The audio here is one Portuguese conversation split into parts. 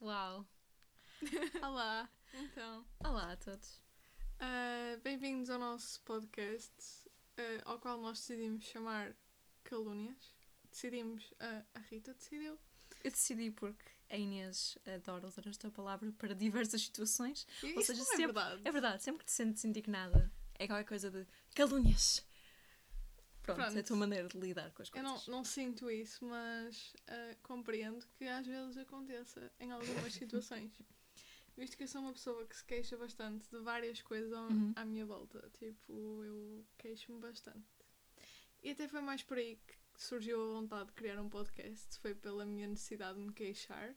Uau! Olá, então. Olá a todos. Uh, Bem-vindos ao nosso podcast, uh, ao qual nós decidimos chamar Calúnias. Decidimos, uh, a Rita decidiu. Eu decidi porque a Inês adora usar esta palavra para diversas situações. E Ou isso seja, não é sempre- verdade. É verdade, sempre que te sentes indignada, é qualquer coisa de calúnias. Pronto, é a Pronto. tua maneira de lidar com as Eu coisas. não, não sinto isso, mas uh, compreendo que às vezes aconteça em algumas situações. Visto que eu sou uma pessoa que se queixa bastante de várias coisas Uhum. à minha volta. Tipo, eu queixo-me bastante. E até foi mais por aí que surgiu a vontade de criar um podcast. Foi pela minha necessidade de me queixar.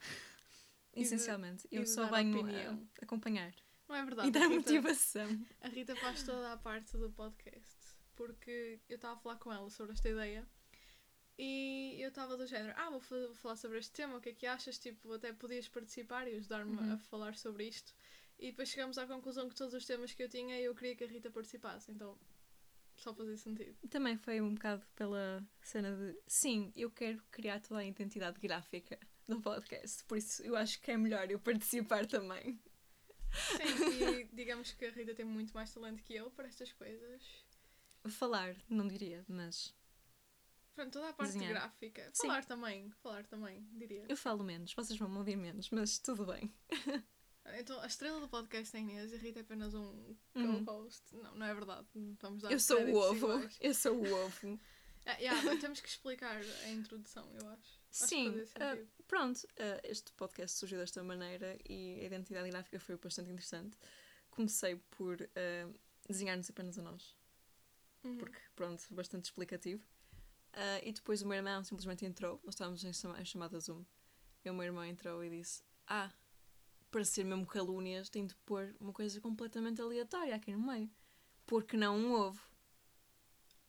de- Essencialmente, e eu de só venho opinião. a acompanhar Não é verdade? e dar Rita- motivação. A Rita faz toda a parte do podcast. Porque eu estava a falar com ela sobre esta ideia e eu estava do género, ah, vou, vou falar sobre este tema, o que é que achas? Tipo, até podias participar e ajudar-me Uhum. a falar sobre isto. E depois chegamos à conclusão que todos os temas que eu tinha eu queria que a Rita participasse. Então, só fazia sentido. Também foi um bocado pela cena de sim, eu quero criar toda a identidade gráfica do podcast, por isso eu acho que é melhor eu participar também. Sim, e digamos que a Rita tem muito mais talento que eu para estas coisas. Falar, não diria, mas Pronto, toda a parte Desenhar. gráfica. Sim. Falar também, falar também, diria. eu falo menos, vocês vão me ouvir menos, mas tudo bem. Então, a estrela do podcast é Inês e Rita é apenas um Uhum. co-host. Não, não é verdade. Vamos dar Eu sou o ovo, iguais. eu sou o ovo. Ah, yeah, temos que explicar a introdução, eu acho. Acho Sim, fazia ah, sentido. pronto, ah, este podcast surgiu desta maneira e a identidade gráfica foi bastante interessante. Comecei por ah, desenhar-nos apenas a nós, Uhum. porque, pronto, bastante explicativo. Ah, e depois o meu irmão simplesmente entrou, nós estávamos em, chama- em chamada Zoom, e o meu irmão entrou e disse: Ah, para ser mesmo calúnias, tem de pôr uma coisa completamente aleatória aqui no meio. Porque não um ovo?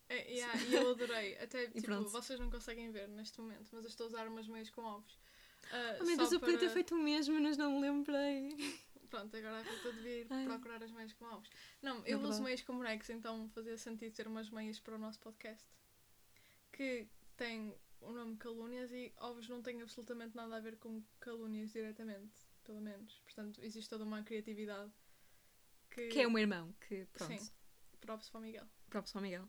É, yeah, e eu adorei. Até, tipo, pronto. vocês não conseguem ver neste momento, mas eu estou a usar umas meias com ovos. Ah, Oh meu Deus, eu podia ter para- feito o mesmo, mas não me lembrei. Pronto, agora a Rita devia ir Ai. procurar as meias com ovos. Não, É eu uso verdade. meias com bonecos, então fazia sentido ter umas meias para o nosso podcast. Que tem o nome Calúnias e ovos não têm absolutamente nada a ver com calúnias diretamente, pelo menos. Portanto, existe toda uma criatividade que, Que é o meu irmão, que pronto, Sim. props para o Miguel. próprio São Miguel.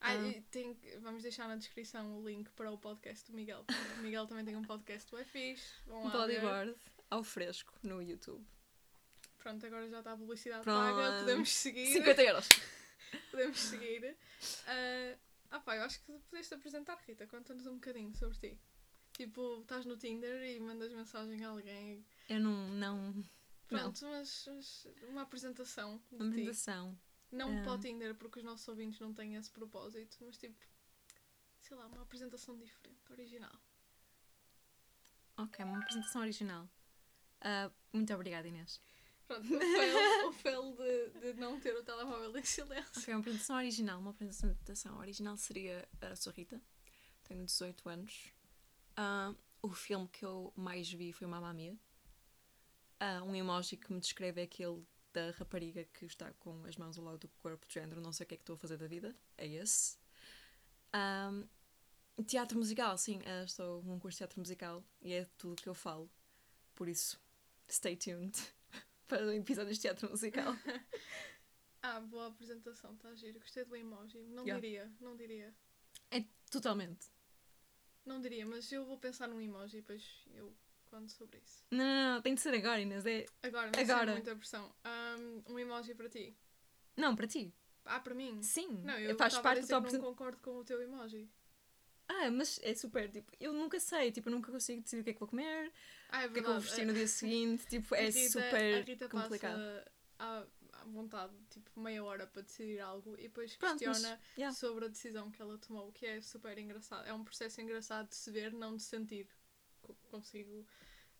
Ah, Ah. tem, vamos deixar na descrição o link para o podcast do Miguel. O Miguel também tem um podcast do fixe. Vão Um bodyboard ao fresco no YouTube. Pronto, agora já está a publicidade Pronto. paga, podemos seguir. 50 euros. Podemos seguir. Ah, ah pá, eu acho que podias te apresentar, Rita. Conta-nos um bocadinho sobre ti. Tipo, estás no Tinder e mandas mensagem a alguém. Eu não. não Pronto, mas, mas uma apresentação não. ti. Apresentação. Não Ah. para o Tinder, porque os nossos ouvintes não têm esse propósito, mas tipo, sei lá, uma apresentação diferente, original. Ok, uma apresentação original. Ah, muito obrigada, Inês. Pronto, o fail, de, de não ter o telemóvel em silêncio. Ok, uma apresentação original. Uma apresentação original seria a sou Rita. Tenho 18 anos. Ah, o filme que eu mais vi foi Mamma Mia. Ah, um emoji que me descreve é aquele da rapariga que está com as mãos ao lado do corpo de género. Não sei o que é que estou a fazer da vida. É esse. Ah, teatro musical, sim. ah, estou num curso de teatro musical e é tudo que eu falo. Por isso, stay tuned para episódios de teatro musical. Ah, boa apresentação, está giro. Gostei do emoji. Não Yeah. diria, não diria. É totalmente. Não diria, mas eu vou pensar num emoji e depois eu conto sobre isso. Não, não, não, tem de ser agora, Inês. É... Agora, não Agora. muita pressão. Um, um emoji para ti. Não, para ti. Ah, para mim? Sim. Não, eu a parte tua não concordo com o teu emoji. Ah, mas é super, tipo, eu nunca sei, tipo, eu nunca consigo decidir o que é que vou comer, Ah, é o que é que vou vestir no dia seguinte, tipo, é Rita- a super Rita complicado. passa à, à vontade, tipo, meia hora para decidir algo e depois Pronto, mas- questiona yeah. sobre a decisão que ela tomou, o que é super engraçado. É um processo engraçado de se ver, não de sentir. Co- Consigo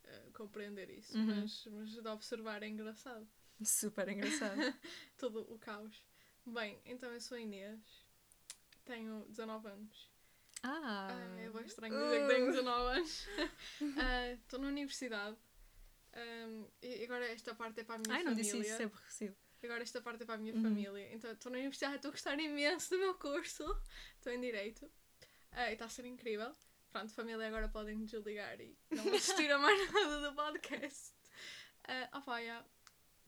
eh, compreender isso, Uhum. mas, mas de observar é engraçado. Super engraçado. Todo o caos. Bem, então eu sou a Inês, tenho 19 anos. Ah, Ah, é bem estranho dizer que tenho 19 anos. Ah, Estou na universidade. Um, e agora esta parte é para a minha Ai, não família. disse isso, é aborrecido. Agora esta parte é para a minha Uhum. família. Então estou na universidade, estou a gostar imenso do meu curso. Estou em Direito. Ah, e está a ser incrível. Pronto, família, agora podem desligar e não assistir a mais nada do podcast. Uh, ah, pá, yeah.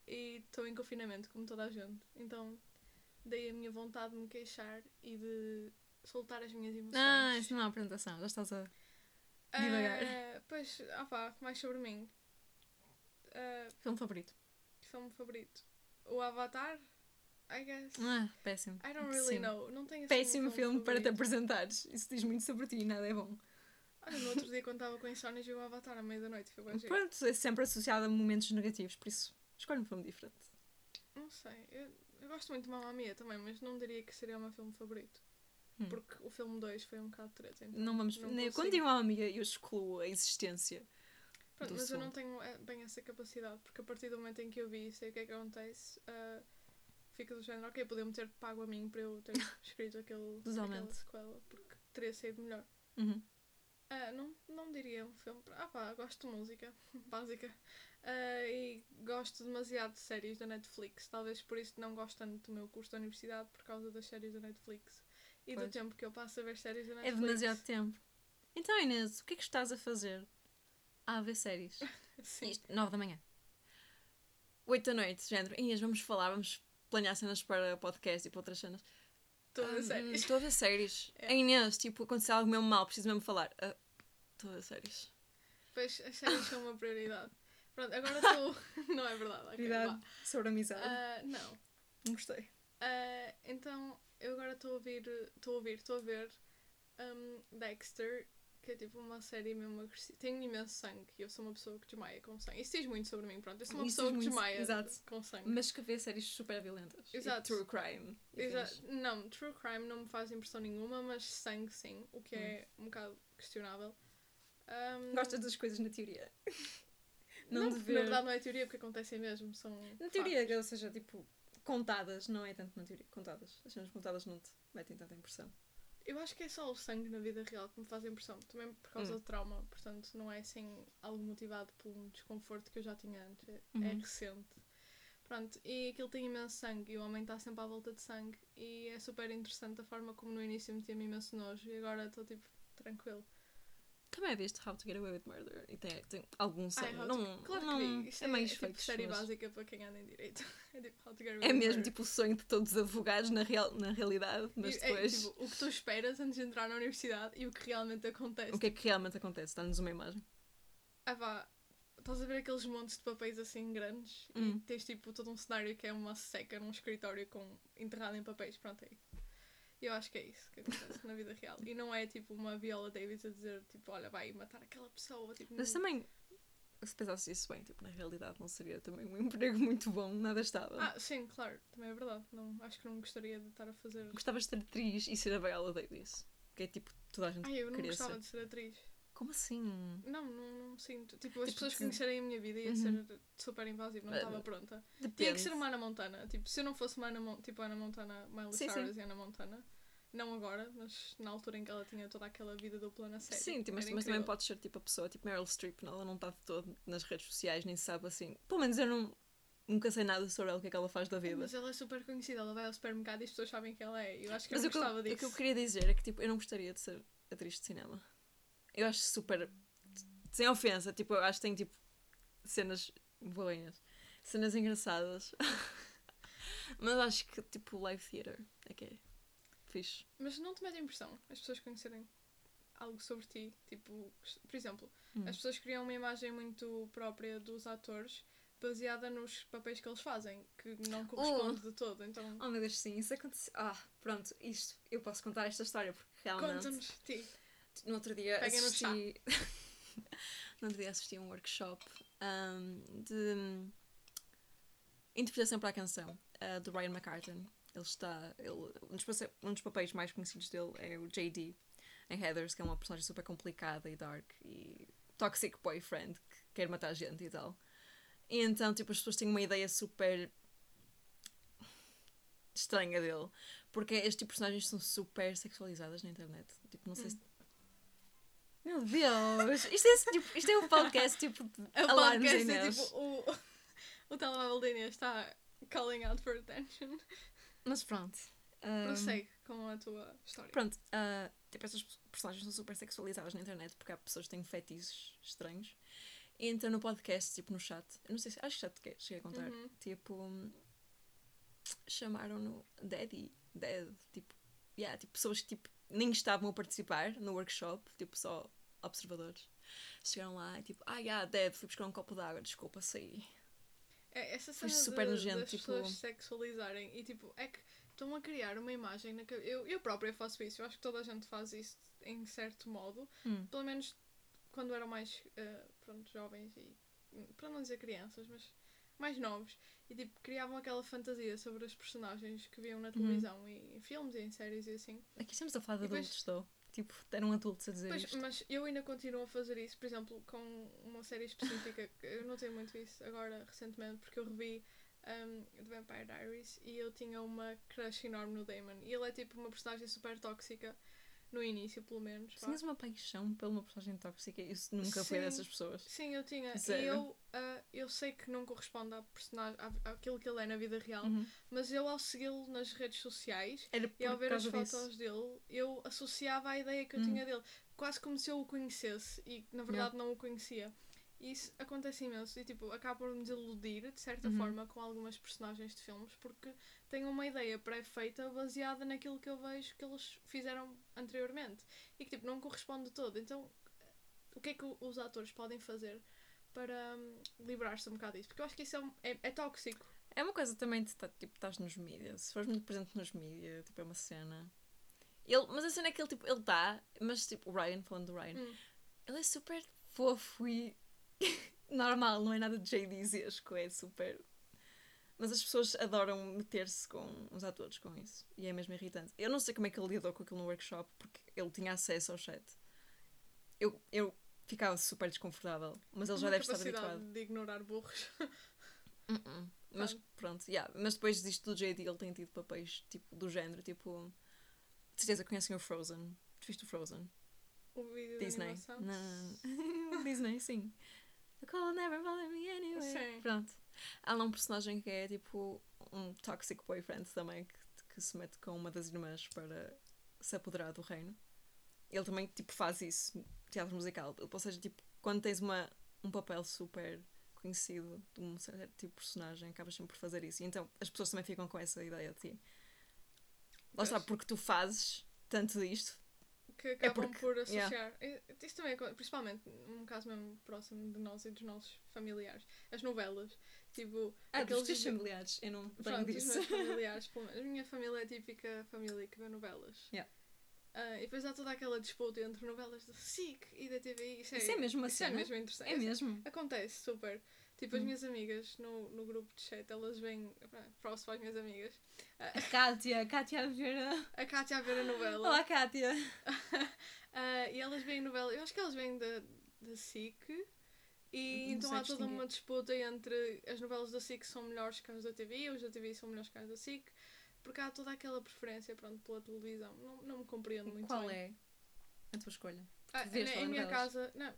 E estou em confinamento, como toda a gente. Então, dei a minha vontade de me queixar e de soltar as minhas emoções. Ah, isso não é uma apresentação, já estás a divagar. Uh, pois, ah pá, mais sobre mim. Uh, filme favorito? Filme favorito. O Avatar, I guess. Ah, péssimo. I don't really Sim. know. Não tenho assim Péssimo um filme, filme para te apresentares. Isso diz muito sobre ti e nada é bom. Olha, no outro dia quando estava com insónias vi o Avatar à meia da noite. Foi bem Pronto, é sempre associado a momentos negativos, por isso escolhe um filme diferente. Não sei. Eu, eu gosto muito de Mamma Mia também, mas não diria que seria o meu filme favorito. Hum. Porque o filme 2 foi um bocado treta. Então não vamos. Não quando digo Mia, eu excluo a existência. Pronto, mas som. eu não tenho eh, bem essa capacidade, porque a partir do momento em que eu vi e sei o que é que acontece, uh, fica do género, ok, podiam ter pago a mim para eu ter escrito aquele, aquela sequela, porque teria sido melhor. Uhum. Uh, não, não diria um filme. Ah pá, gosto de música, básica. Uh, e gosto demasiado de séries da Netflix. Talvez por isso não gosto tanto do meu curso da universidade, por causa das séries da Netflix. E pois. do tempo que eu passo a ver séries da é Netflix. É demasiado tempo. Então, Inês, o que é que estás a fazer? a ver séries. Sim. Isto, 9 da manhã. 8 da noite, género. Inês, vamos falar, vamos planear cenas para podcast e para outras cenas. Todas as séries. Todas as séries. É. A Inês, tipo, aconteceu algo mesmo mal, preciso mesmo falar. Uh, todas as séries. Pois, as séries são uma prioridade. Pronto, agora estou. não é verdade. Okay, prioridade sobre amizade. Uh, não. Não gostei. Uh, então, eu agora estou a ouvir. Estou a ouvir, estou a ver um, Dexter que é tipo uma série mesmo agressiva. Tenho imenso sangue e eu sou uma pessoa que desmaia com sangue. Isso diz muito sobre mim, pronto. Eu sou uma Isso pessoa que muito, desmaia exato. com sangue. Mas que vê séries super violentas. Exato. E true crime. Exato. Não, true crime não me faz impressão nenhuma, mas sangue sim, o que é hum. um bocado questionável. Um... Gostas das coisas na teoria? não, não ver... na verdade não é teoria porque acontecem mesmo. São na teoria, ou seja, tipo, contadas, não é tanto na teoria. Contadas. As cenas contadas não te metem tanta impressão. Eu acho que é só o sangue na vida real que me faz impressão, também por causa hum. do trauma, portanto não é assim algo motivado por um desconforto que eu já tinha antes, é, é uhum. é recente. Pronto, e aquilo tem imenso sangue e o homem está sempre à volta de sangue e é super interessante a forma como no início metia-me imenso nojo e agora estou tipo tranquilo. Também viste How to Get Away with Murder e tem, tem algum sangue. não, claro não, que vi. É, é mais é, tipo série mas... básica para quem anda em direito. É tipo How to Get Away É mesmo tipo o sonho de todos os advogados na, real, na realidade, mas é, depois. É, tipo, o que tu esperas antes de entrar na universidade e o que realmente acontece. O que é que realmente acontece? Dá-nos uma imagem. Ah vá, estás a ver aqueles montes de papéis assim grandes hum. e tens tipo todo um cenário que é uma seca num escritório com enterrado em papéis, pronto aí. Eu acho que é isso que acontece na vida real. E não é tipo uma Viola Davis a dizer tipo, olha, vai matar aquela pessoa. Tipo, Mas também, se pensasse isso bem, tipo, na realidade não seria também um emprego muito bom, nada estava. Ah, sim, claro, também é verdade. Não, acho que não gostaria de estar a fazer. Gostavas de ser atriz e ser a Viola Davis. Que é tipo, toda a gente. Ai, eu não gostava ser. de ser atriz. Como assim? Não, não, não sinto. Tipo, as tipo, pessoas que conhecerem a minha vida ia uhum. ser super invasivo, não estava pronta. Depende. Tinha que ser uma Ana Montana. Tipo, se eu não fosse uma Ana, Mon tipo, Ana Montana, Miley sim, Cyrus sim. e Ana Montana, não agora, mas na altura em que ela tinha toda aquela vida dupla na série. Sim, mas, mas também pode ser tipo a pessoa, tipo Meryl Streep, ela não está de todo nas redes sociais, nem sabe assim. Pelo menos eu não, nunca sei nada sobre ela, o que é que ela faz da vida. Mas ela é super conhecida, ela vai ao supermercado e as pessoas sabem quem ela é. Eu acho que mas eu gostava que, disso. O que eu queria dizer é que tipo, eu não gostaria de ser atriz de cinema. Eu acho super. Sem ofensa, tipo, eu acho que tem tipo cenas boas, cenas engraçadas. mas acho que tipo live theater é que é fixe. Mas não te mete impressão as pessoas conhecerem algo sobre ti? Tipo, por exemplo, hum. as pessoas criam uma imagem muito própria dos atores baseada nos papéis que eles fazem, que não oh. corresponde oh. de todo. Então... Oh meu Deus, sim, isso aconteceu. Ah, pronto, isto, eu posso contar esta história porque realmente. Conta-nos, ti. No outro dia Peguem assisti. No, no outro dia assisti a um workshop um, de interpretação para a canção uh, do Ryan McCartan. Ele está. Ele, um, dos, um dos papéis mais conhecidos dele é o JD em Heathers, que é uma personagem super complicada e dark e toxic boyfriend que quer matar gente e tal. E então, tipo, as pessoas têm uma ideia super estranha dele. Porque este tipo de personagens são super sexualizadas na internet. Tipo, não sei hum. se. Meu Deus! Isto é, tipo, isto é um podcast tipo de o podcast é tipo o, o telemóvel da Inês está calling out for attention. Mas pronto. Um, Prossegue com a tua história. Pronto, uh, tipo, essas personagens são super sexualizadas na internet porque há pessoas que têm fetiches estranhos. Entra no podcast, tipo, no chat. Eu não sei se. Acho que já te cheguei a contar. Uhum. Tipo. Chamaram-no Daddy. Dad. Tipo. Yeah, tipo, pessoas que tipo, nem estavam a participar no workshop, tipo, só observadores. Chegaram lá e tipo, ah, yeah, Dad, fui buscar um copo de água, desculpa, saí. É, essa Foi cena super de, nojento, das tipo- pessoas sexualizarem e tipo, é que estão a criar uma imagem na cabeça. Eu, eu própria faço isso, eu acho que toda a gente faz isso em certo modo, Hum. pelo menos quando eram mais eh, pronto, jovens e para não dizer crianças, mas mais novos. E tipo, criavam aquela fantasia sobre as personagens que viam na televisão e em filmes e em séries e assim. Aqui estamos a falar de depois- adultos, estou. Tipo, eram adultos a dizer Pois, isto. mas eu ainda continuo a fazer isso, por exemplo, com uma série específica. eu notei muito isso agora, recentemente, porque eu revi um, The Vampire Diaries e eu tinha uma crush enorme no Damon. E ele é tipo uma personagem super tóxica, no início, pelo menos. vá. Tinhas uma paixão pela uma personagem tóxica? Isso nunca foi Sim. dessas pessoas. Sim, eu tinha. Zero. E eu, ah, eu sei que não corresponde à personagem, à- àquilo que ele é na vida real, Uhum. mas eu, ao segui-lo nas redes sociais e ao ver as fotos disso. dele, eu associava à ideia que eu Hum. tinha dele. Quase como se eu o conhecesse e na verdade não o conhecia. Isso acontece imenso e tipo, acaba por me desiludir de certa Uhum. forma com algumas personagens de filmes porque tenho uma ideia pré-feita baseada naquilo que eu vejo que eles fizeram anteriormente e que tipo, não corresponde todo. Então, o que é que os atores podem fazer para hum, livrar-se um bocado disso? Porque eu acho que isso é, é, é tóxico. É uma coisa também de tá- tipo, estás nos mídias. Se fores muito presente nos mídias, tipo, é uma cena. Ele, mas a cena é que ele, tipo, ele está, mas tipo, o Ryan, falando do Ryan, Hum. ele é super fofo e normal, não é nada de JDzesco, é super. Mas as pessoas adoram meter-se com os atores com isso. E é mesmo irritante. Eu não sei como é que ele lidou com aquilo no workshop, porque ele tinha acesso ao chat. Eu, eu ficava super desconfortável, mas ele já Uma deve estar habituado. de ignorar burros. Uh-uh. Mas Sabe? pronto, yeah. mas depois disto do JD ele tem tido papéis tipo, do género, tipo. De certeza conhecem o Frozen. Tu viste o Frozen? O vídeo Disney. de animação. Não. Disney, sim. The call never bothered me anyway. Sim. Pronto. Há lá um personagem que é tipo um toxic boyfriend também que, que se mete com uma das irmãs para se apoderar do reino. Ele também tipo faz isso, teatro musical. Ou seja, tipo, quando tens uma, um papel super conhecido de um certo tipo de personagem, acabas sempre por fazer isso. E então as pessoas também ficam com essa ideia de ti. Lá está, porque tu fazes tanto disto. Que acabam É porque- por associar. yeah. Eh, Isto também, é, principalmente, um caso mesmo próximo de nós e dos nossos familiares. As novelas. Tipo, Ah, dos aqueles teus exe- familiares, eu não tenho Pronto, disso. familiares, pelo menos. A minha família é a típica família que vê novelas. Yeah. Ah, e depois há toda aquela disputa entre novelas da SIC e da TV. Isso é, Isso é mesmo uma isso é cena? mesmo interessante. É mesmo. Acontece, super. Tipo, as Hum. minhas amigas no, no grupo de chat, elas vêm. Props para as minhas amigas. A Kátia, a Kátia a ver a... Kátia a ver a novela. Olá, Kátia. Ah, e elas veem novela. Eu acho que elas vêm da, da SIC. E Não então há toda uma disputa entre as novelas da SIC são melhores que as da TV os da TV são melhores que as da SIC. Porque há toda aquela preferência pronto, pela televisão. Não, não me compreendo muito Qual bem. é a tua escolha? Ah, na- em minha casa. Não,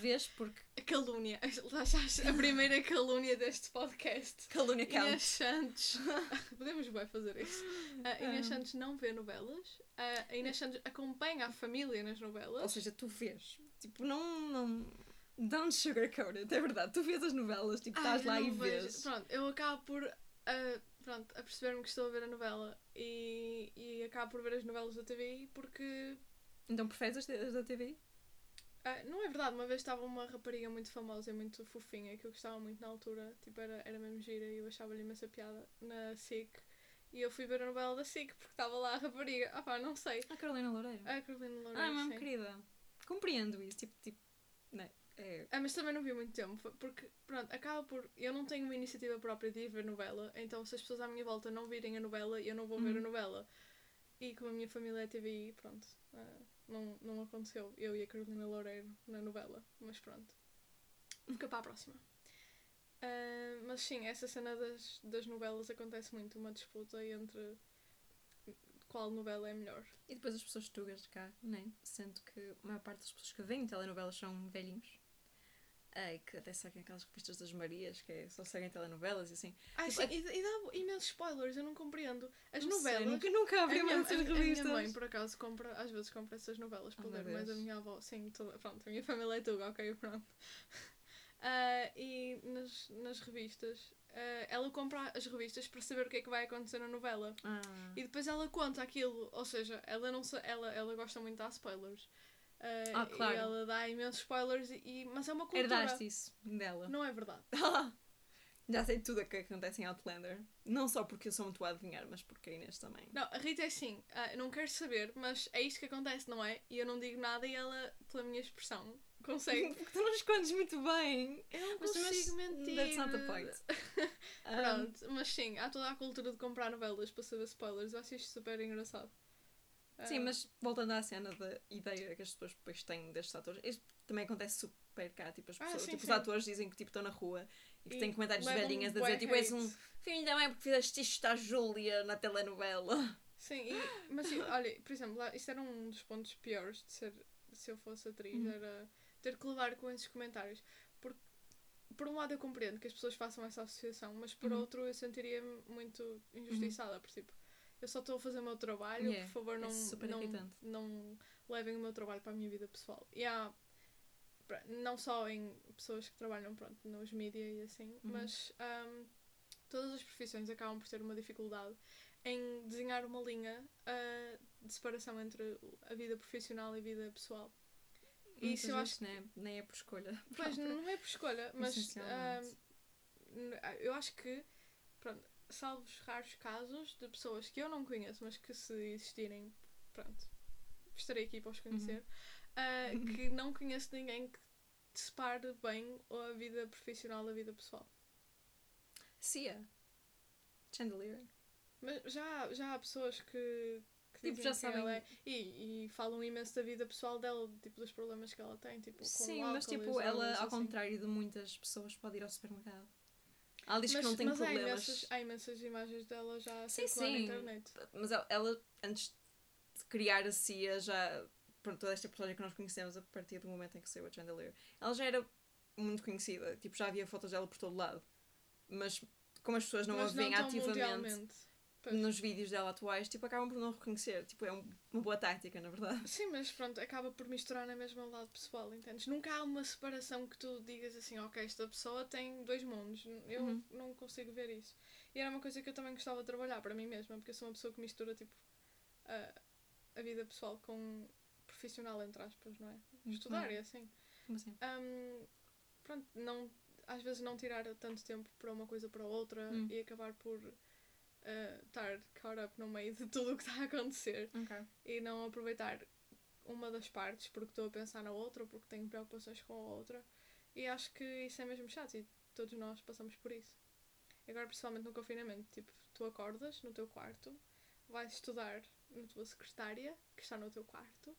Vês porque a calúnia. Lá a primeira calúnia deste podcast. calúnia Inês count. Santos. Podemos bem fazer isso. A Inês Ah. Santos não vê novelas. A Inês Santos acompanha a família nas novelas. Ou seja, tu vês. Tipo, não... não... Don't sugarcoat it, é verdade. Tu vês as novelas, tipo, Ai, estás lá eu e vejo. vês. Pronto, eu acabo por ah, pronto, a perceber-me que estou a ver a novela e, e acabo por ver as novelas da TV porque Então preferes as, as da TV? Ah, não é verdade, uma vez estava uma rapariga muito famosa e muito fofinha que eu gostava muito na altura, tipo, era, era mesmo gira e eu achava-lhe imensa piada na SIC e eu fui ver a novela da SIC porque estava lá a rapariga. Ah pá, não sei. A Carolina Loureiro. A Carolina Loureiro, Ah, mesmo querida. Compreendo isso. Tipo, tipo... Né? É... Ah, mas também não vi muito tempo, porque, pronto, acaba por. Eu não tenho uma iniciativa própria de ir ver novela, então se as pessoas à minha volta não virem a novela, eu não vou ver a Uhum. novela. E como a minha família é TVI, pronto, ah, não, não aconteceu. Eu e a Carolina Loureiro na novela, mas pronto. Fica para a próxima. Ah, mas sim, essa cena das, das novelas acontece muito, uma disputa entre qual novela é melhor. E depois as pessoas tugas de cá, né? Sendo que a maior parte das pessoas que veem telenovelas são velhinhos. É, que até seguem aquelas revistas das Marias, que é, só seguem telenovelas e assim. Ai, Tipo, sim, e, e dá imensos spoilers, eu não compreendo. As Não sei, novelas. nunca, nunca a, abri minha, uma a, dessas a minha revistas. mãe, por acaso, compra, às vezes compra essas novelas para Oh, ler, mas a minha avó, sim, toda, pronto, a minha família é tudo, ok, pronto. Ah, e nas, nas revistas, ah, ela compra as revistas para saber o que é que vai acontecer na novela. Ah. E depois ela conta aquilo, ou seja, ela não ela, ela gosta muito de dar spoilers. Ah, Ah, claro. E ela dá imensos spoilers, e, mas é uma cultura. Herdaste isso dela. Não é verdade. Já sei tudo o que acontece em Outlander. Não só porque eu sou muito a adivinhar, mas porque a Inês também. Não, a Rita é assim, eu não quero saber, mas é isto que acontece, não é? E eu não digo nada e ela, pela minha expressão, consegue. Porque tu não escondes muito bem. Eu não Mas consigo mentir. That's not the point. Um, Pronto, mas sim, há toda a cultura de comprar novelas para saber spoilers. Eu acho isto super engraçado. Sim, Ah, mas voltando à cena da ideia que as pessoas depois têm destes atores, isto também acontece super cá. Tipo, as Ah, pessoas, sim, tipo, sim. os atores dizem que tipo, estão na rua e que E têm comentários de velhinhas a dizer tipo, és hate. um filho da mãe porque fizeste isto à Júlia na telenovela. Sim, e- mas sim, olha, por exemplo, lá, isto era um dos pontos piores de ser, se eu fosse atriz, Uhum. era ter que levar com esses comentários. Porque, por um lado, eu compreendo que as pessoas façam essa associação, mas por Uhum. outro, eu sentiria-me muito injustiçada, por tipo, eu só estou a fazer o meu trabalho, Yeah, por favor, é não, super não, irritante. não levem o meu trabalho para a minha vida pessoal. E há, não só em pessoas que trabalham pronto, nos mídias e assim, Uhum. mas ahm, todas as profissões acabam por ter uma dificuldade em desenhar uma linha ah, de separação entre a vida profissional e a vida pessoal. E isso eu acho nem, nem é por escolha. Pois, não é por escolha, mas n- eu acho que, pronto, salvo os raros casos de pessoas que eu não conheço, mas que se existirem, pronto, estarei aqui para os conhecer, ah, que não conheço ninguém que separe bem a vida profissional da vida pessoal. Cia. Chandelier. Mas já, já há pessoas que, que Tipo, já sabem. é e, e falam imenso da vida pessoal dela, tipo, dos problemas que ela tem, tipo, com Sim, mas tipo, ela, ao assim. contrário de muitas pessoas, pode ir ao supermercado. Ela diz mas, que não tem mas há problemas. imensas, há imensas imagens dela já Sim, circular na sim. internet. Mas ela, antes de criar a CIA, já. Pronto, toda esta personagem que nós conhecemos a partir do momento em que saiu a Chandelier, ela já era muito conhecida. Tipo, já havia fotos dela por todo lado. Mas como as pessoas não mas a veem ativamente. Nos vídeos dela atuais, tipo, acabam por não reconhecer. Tipo, é um- uma boa tática, na verdade. Sim, mas pronto, acaba por misturar na mesma lado pessoal, entendes? Nunca há uma separação que tu digas assim, ok, esta pessoa tem dois mundos. Eu Uhum. não consigo ver isso. E era uma coisa que eu também gostava de trabalhar para mim mesma, porque eu sou uma pessoa que mistura, tipo, a, a vida pessoal com profissional, entre aspas, não é? Estudar e assim. Como assim? Hum, pronto, não, às vezes não tirar tanto tempo para uma coisa ou para outra Hum. e acabar por ah, estar caught up no meio de tudo o que está a acontecer Ok. e não aproveitar uma das partes porque estou a pensar na outra ou porque tenho preocupações com a outra. E acho que isso é mesmo chato e todos nós passamos por isso. Agora, principalmente no confinamento, tipo, tu acordas no teu quarto, vais estudar na tua secretária, que está no teu quarto,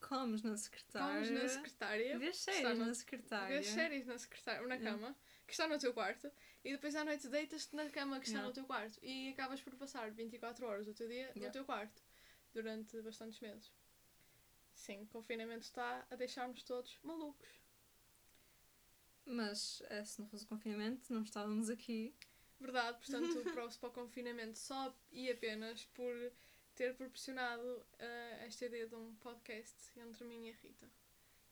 Comes na secretária. comes na secretária, Vês séries no- na secretária. vês séries na secretária, na Yeah. cama, que está no teu quarto, e depois à noite deitas-te na cama que está no teu quarto e acabas por passar 24 horas do teu dia no Yeah. teu quarto durante bastantes meses. Sim, o confinamento está a deixar-nos todos malucos. Mas eh, se não fosse o confinamento, não estávamos aqui. Verdade, portanto, o, para o confinamento só e apenas por ter proporcionado eh, esta ideia de um podcast entre mim e a Rita.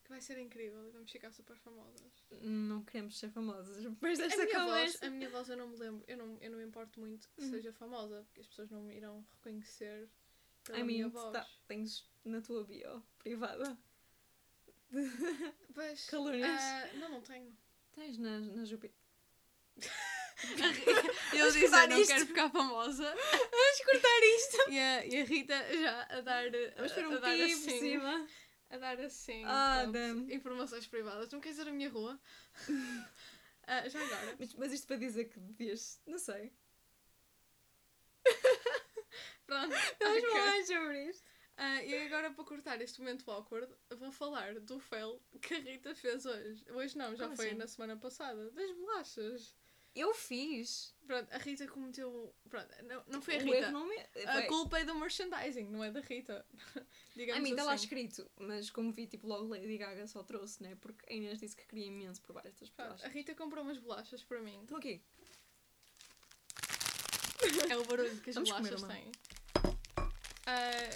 Que vai ser incrível e vamos ficar super famosas. Não queremos ser famosas A desta minha, voz, a minha voz eu não me lembro, eu não, eu não me importo muito que Uhum. seja famosa, porque as pessoas não me irão reconhecer pela I minha mean, voz. tá, tens na tua bio privada. Pois, Calúnias. ah, não, não tenho. Tens na, na Júpiter. Eu Vamos disse, não isto. quero ficar famosa. Vamos cortar isto! E a, e a Rita já a dar, Vamos a, ter a um dar pi por assim, cima. A dar assim Ah, pronto, informações privadas. Não queres dizer a minha rua? Ah, já agora. Mas, mas isto para dizer que devias. Não sei. Pronto. Vamos ok. falar sobre isto. Ah, e agora para cortar este momento awkward, vou falar do fail que a Rita fez hoje. Hoje não, já Como foi assim? na semana passada. Das bolachas. Eu fiz. Pronto, a Rita cometeu. Pronto, não, não foi a Rita. não me... A culpa é do merchandising, não é da Rita. A Digamos mim está lá assim. escrito, mas como vi, tipo, logo Lady Gaga só trouxe, né? Porque a Inês disse que queria imenso provar estas Pronto, a bolachas. Rita comprou umas bolachas para mim. Estão aqui. É o barulho que as Vamos bolachas têm. Ah,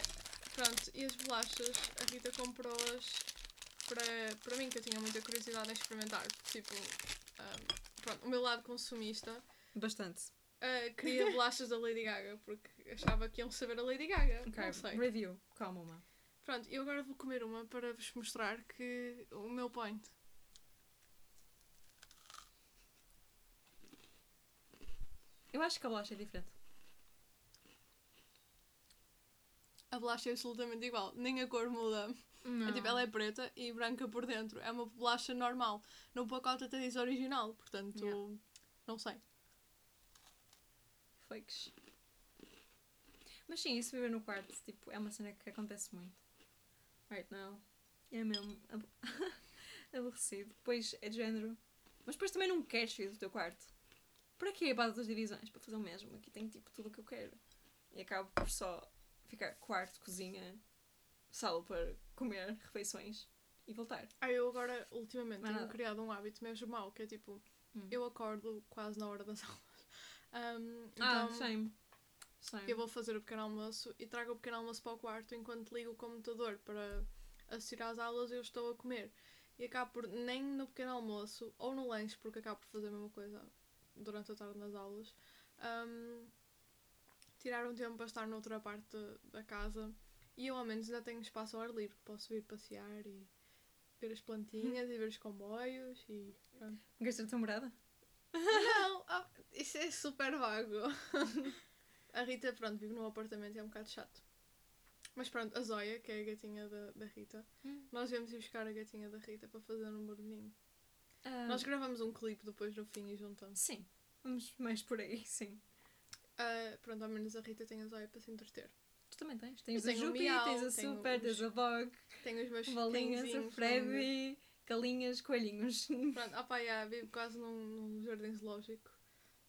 pronto, e as bolachas, a Rita comprou-as para, para mim, que eu tinha muita curiosidade em experimentar. Tipo, ah, pronto, o meu lado consumista Bastante. ah, queria bolachas da Lady Gaga, porque achava que iam saber a Lady Gaga. Ok, Não sei. review. Calma, uma. Pronto, e eu agora vou comer uma para vos mostrar que o meu point. Eu acho que a bolacha é diferente. A bolacha é absolutamente igual, nem a cor muda. Não. É tipo, ela é preta e branca por dentro. É uma bolacha normal. No pacote até diz original, portanto, Yeah. não sei. Fakes. Mas sim, isso viver no quarto, tipo, é uma cena que acontece muito. Right now. É mesmo abo- aborrecido. Depois é de género. Mas depois também não queres sair do teu quarto. Para quê? Para outras divisões? Para fazer o mesmo. Aqui tenho tipo tudo o que eu quero. E acabo por só ficar quarto, cozinha, sala para comer refeições e voltar. Ah, eu agora, ultimamente, é tenho nada. criado um hábito mesmo mau, que é tipo, Hum. eu acordo quase na hora das aulas. Um, ah, então, Same. eu vou fazer o pequeno almoço e trago o pequeno almoço para o quarto enquanto ligo o computador para assistir às aulas eu estou a comer. E acabo por, nem no pequeno almoço ou no lanche, porque acabo por fazer a mesma coisa durante a tarde nas aulas, um, tirar um tempo para estar noutra parte da- casa e eu ao menos ainda tenho espaço ao ar livre, que posso ir passear e ver as plantinhas e ver os comboios e pronto. Ter a tua morada? Não, ah, isso é super vago. a Rita, pronto, vive num apartamento e é um bocado chato. Mas pronto, a Zóia, que é a gatinha da, da Rita, Hum. nós viemos ir buscar a gatinha da Rita para fazer um barulhinho. Ah, Nós gravamos um clipe depois no fim e juntamos. Sim. Vamos mais por aí, sim. Ah, pronto, ao menos a Rita tem a Zóia para se entreter. Tu também tens. Tens Eu a Jupi, Miau, tens a Super, os- tens a Vogue, Tenho os meus bolinhas, cãezinhos, Freddy, galinhas, coelhinhos. Pronto, ah pá, já, vivo quase num, num jardim zoológico.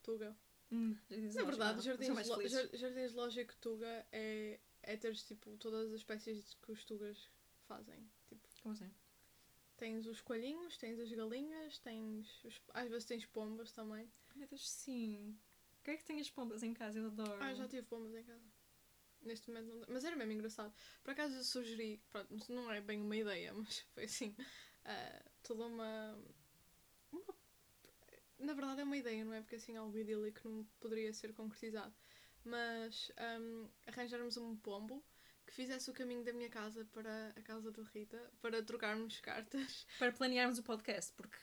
Tuga. Hum, jardins Na verdade, zoológicos, jardim, são mais zo- felizes. jar- jardim zoológico Tuga é, é teres tipo todas as espécies que os tugas fazem. Tipo, Como assim? tens os coelhinhos, tens as galinhas, tens. os- às vezes tens pombas também. Meu Deus, sim. Quer que tenhas pombas em casa? Eu adoro. Ah, já tive pombas em casa. Neste momento não. Mas era mesmo engraçado. Por acaso eu sugeri, pronto, não é bem uma ideia, mas foi assim, ah, toda uma- Na verdade é uma ideia, não é? Porque assim algo idílico não poderia ser concretizado. Mas ahm, arranjarmos um pombo que fizesse o caminho da minha casa para a casa da Rita, para trocarmos cartas. Para planearmos o podcast, porque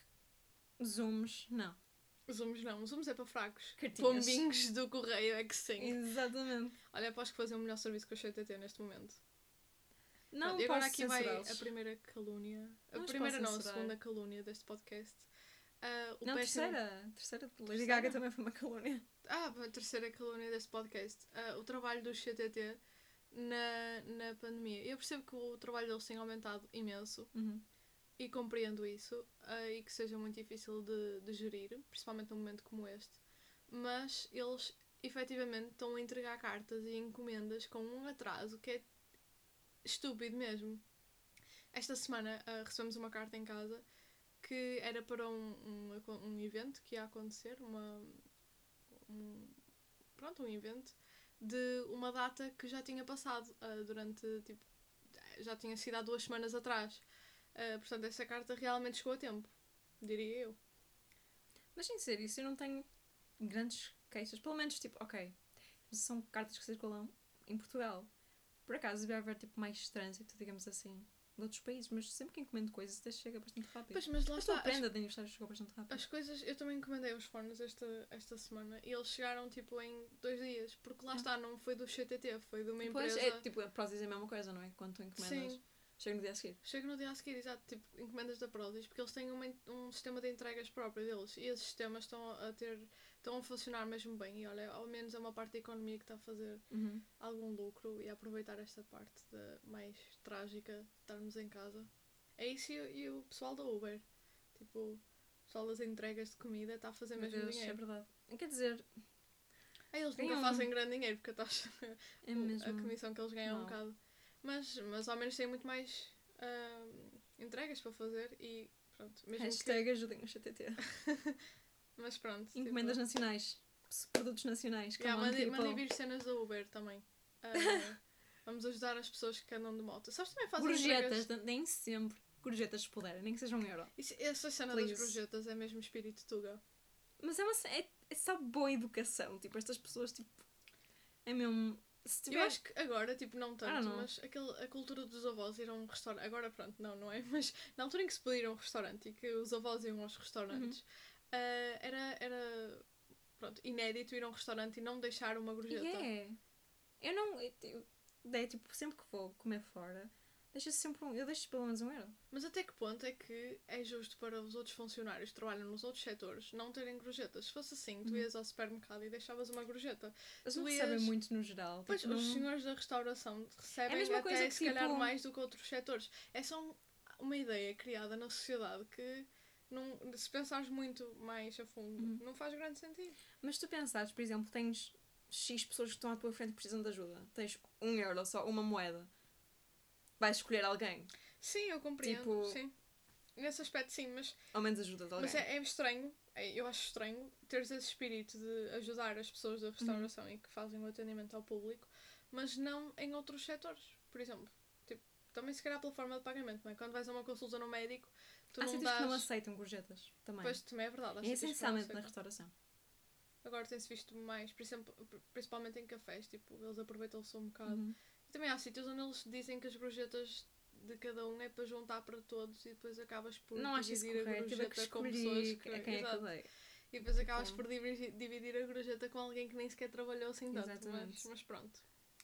zooms, não. Zooms não, zooms é para fracos. Cartinhas. Pombinhos do correio é que sim. Exatamente. Olha, aposto que fazer o melhor serviço que eu sei TT neste momento. Não Pronto, e agora aqui vai a primeira calúnia. A Não primeira não, a segunda calúnia deste podcast. Ah, o Não, péssimo- terceira. Terceira. Lady? Gaga também foi uma calúnia. Ah, a terceira calúnia deste podcast. Ah, o trabalho do CTT na, na pandemia. Eu percebo que o trabalho deles tem aumentado imenso Uhum. e compreendo isso ah, e que seja muito difícil de, de gerir, principalmente num momento como este. Mas eles efetivamente estão a entregar cartas e encomendas com um atraso que é estúpido mesmo. Esta semana recebemos uma carta em casa que era para um, um, um evento que ia acontecer, uma, um, pronto, um evento de uma data que já tinha passado ah, durante, tipo, já tinha sido há duas semanas atrás. Ah, portanto, essa carta realmente chegou a tempo, diria eu. Mas sem ser isso, eu não tenho grandes queixas. Pelo menos, tipo, ok, são cartas que circulam em Portugal. Por acaso devia haver tipo, mais trânsito, digamos assim, de outros países, mas sempre que encomendo coisas, até chega bastante rápido. Pois, mas lá a está. as- prenda de aniversário chegou bastante rápido. As coisas, eu também encomendei os fones esta, esta semana e eles chegaram tipo em dois dias, porque lá Ah. está, não foi do CTT, foi de uma Pois, empresa. é, tipo, a Prozis é a mesma coisa, não é? Quando tu encomendas, Sim, chega no dia a seguir. chega no dia a seguir, exato, tipo, encomendas da Prozis, porque eles têm uma, um sistema de entregas próprio deles e esses sistemas estão a ter, estão a funcionar mesmo bem e olha, ao menos é uma parte da economia que está a fazer Uhum. algum lucro e a aproveitar esta parte mais trágica de estarmos em casa. É isso e, o- e o pessoal da Uber. Tipo, pessoal das entregas de comida está a fazer Meu mesmo Deus, é dinheiro. verdade. Quer dizer, Ah, eles nunca Ganham- fazem grande dinheiro porque a taxa, é a mesmo. comissão que eles ganham é um Não. bocado. Mas, mas ao menos têm muito mais ah, entregas para fazer e pronto. Mesmo que, Hashtag ajudem o CTT. mas pronto. tipo, Encomendas nacionais. Produtos nacionais. Yeah, mandem, mandem vir cenas da Uber também. Ah, vamos ajudar as pessoas que andam de moto. Sabes também fazem Gorjetas, entregas- nem sempre. Gorjetas se puderem, nem que sejam um euro. Isso, essa cena das Please. gorjetas é mesmo espírito tuga. Mas é uma é, é só boa educação. Tipo, estas pessoas, tipo. É mesmo. Se tiver. Eu acho que agora, tipo, não tanto, mas aquele, a cultura dos avós ir a um restaurante. Agora, pronto, não, não é? Mas na altura em que se podia ir a um restaurante e que os avós iam aos restaurantes, Ah, era, era pronto, inédito ir a um restaurante e não deixar uma gorjeta. É. Eu não. Eu, eu, daí, tipo, sempre que vou comer fora, deixa sempre um. Eu deixo pelo menos um euro. Mas até que ponto é que é justo para os outros funcionários que trabalham nos outros setores não terem gorjetas? Se fosse assim, tu Uhum. ias ao supermercado e deixavas uma gorjeta. Eles Tu não ias- recebem muito no geral. Pois, tipo, os não- senhores da restauração recebem mesma até que, se calhar tipo- mais do que outros setores. É só um- uma ideia criada na sociedade que, não, se pensares muito mais a fundo, Uhum. não faz grande sentido. Mas se tu pensares, por exemplo, tens X pessoas que estão à tua frente que precisam de ajuda. Tens um euro só, uma moeda. Vais escolher alguém. Sim, eu compreendo, Tipo- sim. Nesse aspecto, sim, mas, Ao menos ajuda de alguém. mas é, é estranho, é- eu acho estranho teres esse espírito de ajudar as pessoas da restauração Uhum. e que fazem o atendimento ao público, mas não em outros setores. Por exemplo, tipo, também se calhar pela forma de pagamento, não é? Quando vais a uma consulta no médico, tu Há não sítios dás... que não aceitam gorjetas também. Pois também é verdade. é essencialmente na restauração. Agora tem-se visto mais, principalmente em cafés, tipo, eles aproveitam-se um bocado. Uhum. E também há sítios onde eles dizem que as gorjetas de cada um é para juntar para todos e depois acabas por Não dividir a. Tive que gorjeta com pessoas que... a quem é que dei. E depois acabas Bom. por dividir, a gorjeta com alguém que nem sequer trabalhou assim tanto. Mas, Exatamente. mas pronto.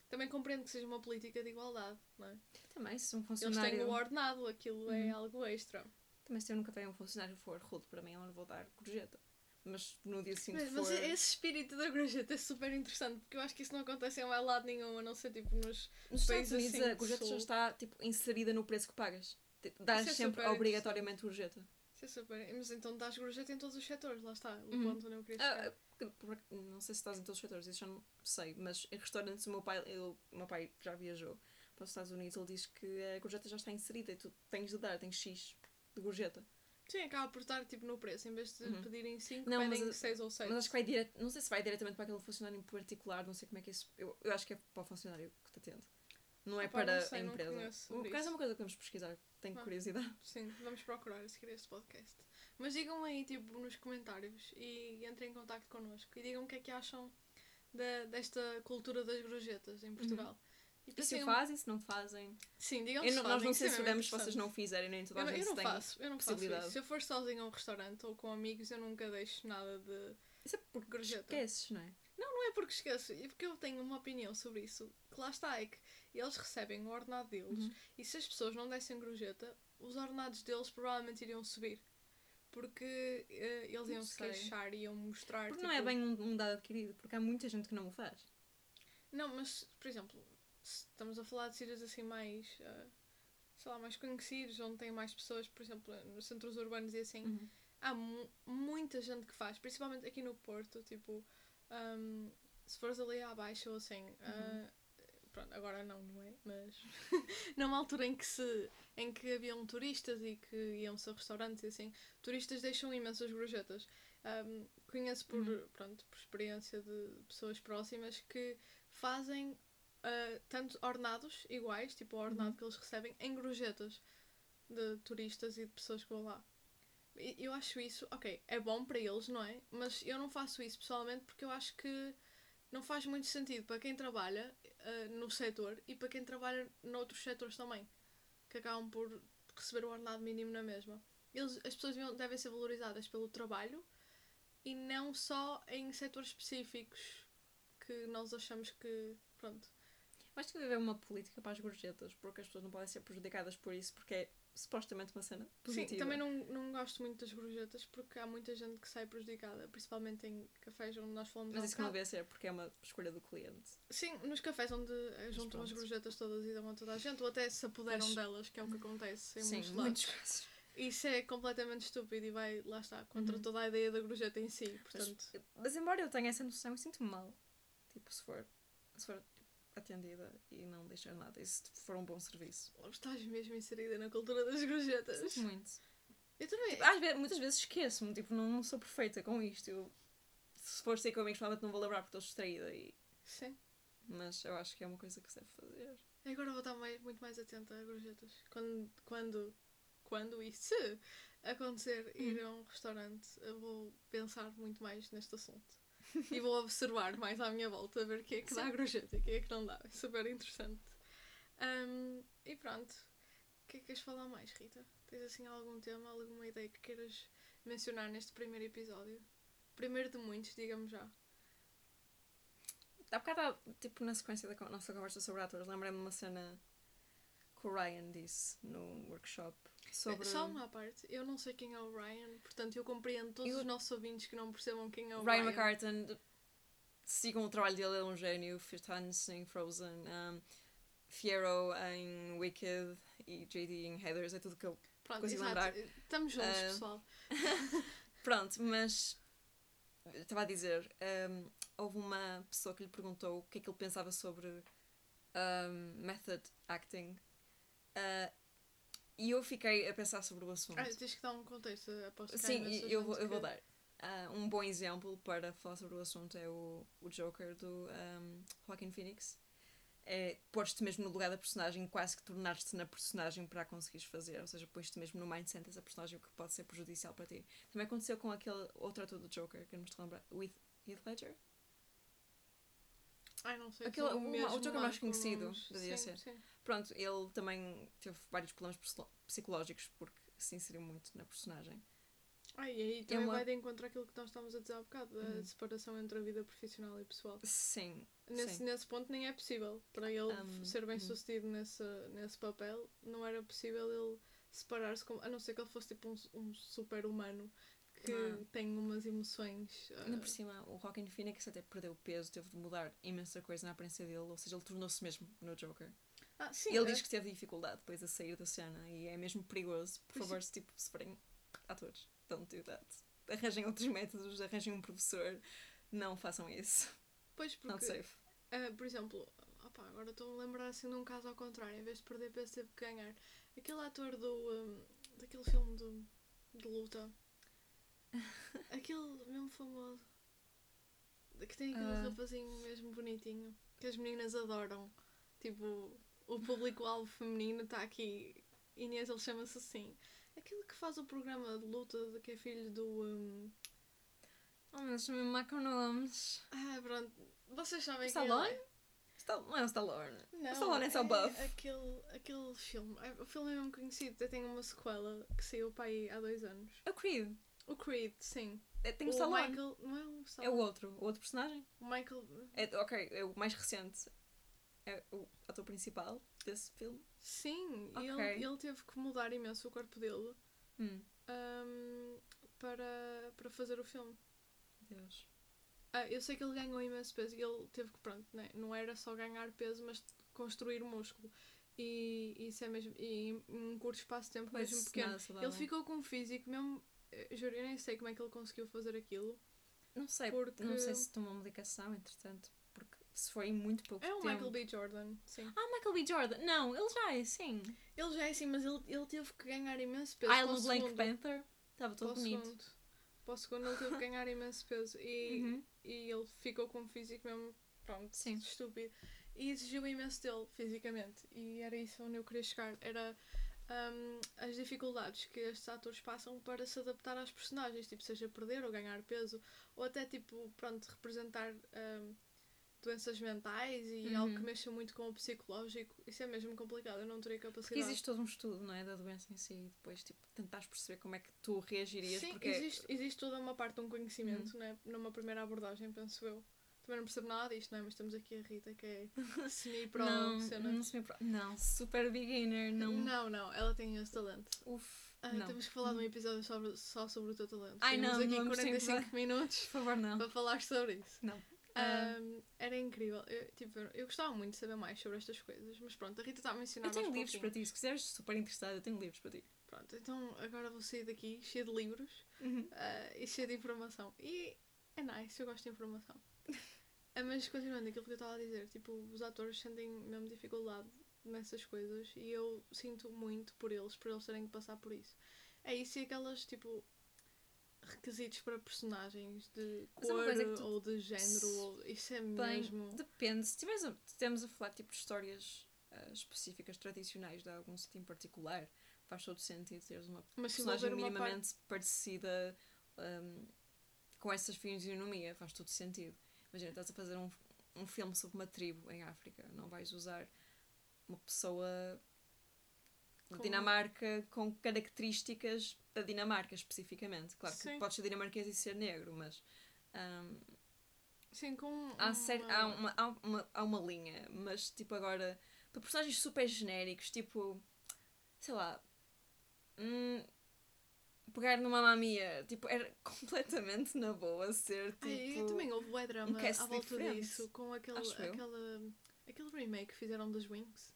Também compreendo que seja uma política de igualdade, não é? Também, se um Eles funcionário. têm o ordenado, aquilo é Uhum. algo extra. Também se eu nunca tenho um funcionário for rude para mim, eu não vou dar gorjeta. Mas no dia seguinte Mas, for... mas esse espírito da gorjeta é super interessante, porque eu acho que isso não acontece em mais lado nenhum, a não ser tipo nos. Nos Estados países Unidos assim a gorjeta já está tipo, inserida no preço que pagas. Dás é sempre obrigatoriamente gorjeta. Isso é super. Mas então dás gorjeta em todos os setores, lá está. O Uhum. ponto onde eu queria chegar. Ah, que- por- não sei se estás em todos os setores, isso já não sei, mas em restaurantes o meu pai, ele, o meu pai já viajou para os Estados Unidos, ele diz que a gorjeta já está inserida e tu tens de dar, tens X de gorjeta. Sim, acaba por estar tipo no preço, em vez de Uhum. pedirem 5, Não, mas pedem a- 6 ou 7. Mas acho que vai direto, não sei se vai diretamente para aquele funcionário em particular, não sei como é que isso. Eu, eu acho que é para o funcionário que te atende. Não é Ah para não sei, a empresa. Por acaso é uma coisa que vamos pesquisar, tenho Ah. curiosidade. Sim, vamos procurar a seguir este podcast. Mas digam aí, tipo, nos comentários e entrem em contato connosco e digam o que é que acham da, desta cultura das gorjetas em Portugal. E E se pensem o um- fazem, se não fazem. Sim, digam se não- fazem, nós não é censuramos se vocês não fizerem, nem toda a Eu, gente eu não tem. faço, eu não faço isso. Se eu for sozinho a um restaurante ou com amigos, eu nunca deixo nada de. Isso é porque Gorjeta. esqueces, não é? Não é porque esqueço, é porque eu tenho uma opinião sobre isso. Que lá está, é que eles recebem o ordenado deles Uhum. e se as pessoas não dessem gorjeta, os ordenados deles provavelmente iriam subir. Porque eh, eles Não iam se queixar e iam mostrar. Porque tipo, não é bem um, um dado adquirido, porque há muita gente que não o faz. Não, mas, por exemplo, se estamos a falar de sítios assim mais. eh, sei lá, mais conhecidos, onde tem mais pessoas, por exemplo, nos centros urbanos e assim. Uhum. há mu- muita gente que faz, principalmente aqui no Porto, tipo, hum, se fores ali abaixo ou assim, ah, pronto, agora não, não é? Mas numa altura em que se em que haviam turistas e que iam-se a restaurantes e assim, turistas deixam imensas gorjetas. Hum, conheço por, Uhum. pronto, por experiência de pessoas próximas que fazem ah, tanto ordenados iguais, tipo o ordenado Uhum. que eles recebem, em gorjetas de turistas e de pessoas que vão lá. E- Eu acho isso, ok, é bom para eles, não é? Mas eu não faço isso pessoalmente porque eu acho que não faz muito sentido para quem trabalha ah, no setor e para quem trabalha noutros setores também, que acabam por receber o ordenado mínimo na mesma. Eles, as pessoas devem ser valorizadas pelo trabalho e não só em setores específicos que nós achamos que, pronto, Acho que deve haver uma política para as gorjetas, porque as pessoas não podem ser prejudicadas por isso, porque é supostamente uma cena positiva. Sim, também não, não gosto muito das gorjetas porque há muita gente que sai prejudicada, principalmente em cafés onde nós falamos Mas isso não devia ser, porque é uma escolha do cliente. Sim, nos cafés onde juntam as gorjetas todas e dão a toda a gente, ou até se apoderam Pois. delas, que é o que acontece em Sim, muitos lados. muitos. Isso é completamente estúpido e vai, lá está, contra Uhum. toda a ideia da gorjeta em si. Mas, Portanto, mas embora eu tenha essa noção, eu sinto-me mal. Tipo, se for, se for atendida e não deixar nada. Se for um bom serviço. estás mesmo inserida na cultura das gorjetas. Muito. Eu também. Tipo, às vezes, muitas vezes esqueço-me, tipo, não, não sou perfeita com isto. Eu, se for sair com amigos, provavelmente não vou lembrar porque estou distraída. E... Sim. Mas eu acho que é uma coisa que se deve fazer. Agora vou estar mais, muito mais atenta a gorjetas. Quando, quando, quando e se acontecer ir a um restaurante, eu vou pensar muito mais neste assunto. E vou observar mais à minha volta, a ver o que é que dá Sim. a gorjeta e o que é que não dá. É super interessante. Ahm, e pronto. O que é que queres falar mais, Rita? Tens assim algum tema, alguma ideia que queiras mencionar neste primeiro episódio? Primeiro de muitos, digamos já. Há bocado, tipo, na sequência da nossa conversa sobre atores, lembrei-me de uma cena que o Ryan disse no workshop sobre. Só uma parte, eu não sei quem é o Ryan, portanto eu compreendo todos Eu- os nossos ouvintes que não percebam quem é o Ryan Ryan. McCartan, sigam o trabalho dele, ele é um gênio. Fez Tans em Frozen, um, Fiero em Wicked e JD em Heathers, é tudo que eu. Pronto, consigo exato. lembrar. Estamos juntos, Ah, pessoal. Pronto, mas. Estava a dizer, um, houve uma pessoa que lhe perguntou o que é que ele pensava sobre um, method acting. uh, e eu fiquei a pensar sobre o assunto. Ah, tens que dar um contexto, aposto Sim, e eu, vou, eu vou dar. Ah, um bom exemplo para falar sobre o assunto é o, o Joker do um, Joaquin Phoenix. É pôr-te mesmo no lugar da personagem, quase que tornar-te na personagem para a conseguires fazer. Ou seja, pões-te mesmo no mindset dessa personagem, o que pode ser prejudicial para ti. Também aconteceu com aquele outro ator do Joker, que não me estou a lembrar. O Heath Ledger? Ai, não sei. Aquele- o- o Joker mais conhecido, devia ser. Sim. Pronto, ele também teve vários problemas psicológicos porque se inseriu muito na personagem. Ai, e aí também uma- vai de encontro àquilo que nós estávamos a dizer há bocado, da Uhum. separação entre a vida profissional e pessoal. Sim. Nesse, sim. nesse ponto nem é possível. Para ele Um, ser bem uhum. sucedido nesse, nesse papel, não era possível ele separar-se, com, a não ser que ele fosse tipo um, um super humano que Ah. tem umas emoções. ah, Ainda por cima, o Joaquin Phoenix até perdeu peso, teve de mudar imensa coisa na aparência dele, ou seja, ele tornou-se mesmo no Joker. Ah, sim, E ele é- diz que teve dificuldade depois a sair da cena e é mesmo perigoso. Por favor, se, tipo, se forem atores, don't do that. Arranjem outros métodos, arranjem um professor, não façam isso. Pois Not porque, safe. ah, por exemplo, opá, agora estou-me a lembrar assim de um caso ao contrário, em vez de perder peso teve que ganhar. Aquele ator do. hum, daquele filme do, de luta. Aquele mesmo famoso. Que tem aquele Ah. rapazinho mesmo bonitinho. Que as meninas adoram. Tipo, o público-alvo feminino está aqui. Inês, ele chama-se assim. Aquele que faz o programa de luta, que é filho do. hum, Oh, mas me nomes. Ah, pronto. Vocês sabem que Stallone? ele é. Stall- Não é o Stallone. Não, o Stallone é só buff. Aquele, aquele filme. é- O filme é mesmo conhecido. Até tem uma sequela que saiu para aí há dois anos. É o Creed. O Creed, sim. É, tem o o Stallone. Michael. Não é o É o Stallone. outro. O outro personagem. O Michael. É, ok, é o mais recente. É o ator principal desse filme. Sim, e Ok. ele, ele teve que mudar imenso o corpo dele Hum, hum, para, para fazer o filme. Deus. Ah, eu sei que ele ganhou imenso peso e ele teve que, pronto, né? não era só ganhar peso, mas construir músculo. E isso é mesmo. E em um curto espaço de tempo, mesmo pequeno. Ele ficou com um físico mesmo. eh, Juro, eu nem sei como é que ele conseguiu fazer aquilo. Não sei, Porque- não sei se tomou medicação, entretanto. Se foi em muito pouco É o tempo. Michael B. Jordan, sim. Ah, Michael B. Jordan. Não, ele já é, sim. Ele já é assim, mas ele, ele teve que ganhar imenso peso. Ah, ele no Black segundo. Panther. Estava todo bonito. segundo. Para o segundo ele teve que ganhar imenso peso. E, Uhum. e ele ficou com um físico mesmo, pronto, Sim. estúpido. E exigiu imenso dele, fisicamente. E era isso onde eu queria chegar. Era hum, as dificuldades que estes atores passam para se adaptar às personagens. Tipo, seja perder ou ganhar peso. Ou até, tipo, pronto, representar hum, doenças mentais e Uhum. algo que mexa muito com o psicológico. Isso é mesmo complicado. Eu não teria Porque capacidade. existe todo um estudo, não é? Da doença em si. E depois, tipo, tentares perceber como é que tu reagirias. Sim, porque Uhum. existe, existe toda uma parte de um conhecimento, né? numa primeira abordagem, penso eu. Também não percebo nada disto, não é? Mas temos aqui a Rita, que é semi-pro não, cena. não, se me pro- não, super beginner, não. não, não, ela tem esse talento. Uf, Ah, não. temos que falar de um episódio sobre, só sobre o teu talento. Ai, Temos não, aqui que 45 minutos Por favor, não. para falar sobre isso. Não. Ah, Ahm, era incrível. Eu, tipo, eu gostava muito de saber mais sobre estas coisas, mas pronto, a Rita está a mencionar eu tenho livros para ti. Se quiseres super interessado, eu tenho livros para ti. Pronto, então agora vou sair daqui cheio de livros Uhum. ah, e cheio de informação. E é nice, eu gosto de informação. Ah, mas continuando aquilo que eu estava a dizer, tipo, os atores sentem mesmo dificuldade nessas coisas e eu sinto muito por eles, por eles terem que passar por isso. É isso e aquelas, tipo, requisitos para personagens de Mas é cor que tu- ou de género, ou, isso é Bem, mesmo... depende. Se tiveres a, estivermos a falar tipo, de histórias ah, específicas, tradicionais de algum sítio em particular, faz todo sentido teres uma Mas personagem uma parte... minimamente parecida ahm, com essa fisionomia, faz todo sentido. Imagina, estás a fazer um, um filme sobre uma tribo em África, não vais usar uma pessoa de Com- Dinamarca com características da Dinamarca especificamente. Claro que Sim. podes ser dinamarquês e ser negro, mas ahm, Sim, com há, uma... cer- há, uma, há, uma, há uma linha, mas tipo agora, para personagens super genéricos, tipo, sei lá, hum, pegar numa mamia, tipo, era completamente na boa ser tipo. Ai, e também houve o drama cast à volta diferente, disso, com aquele, aquele, aquele remake que fizeram das Wings.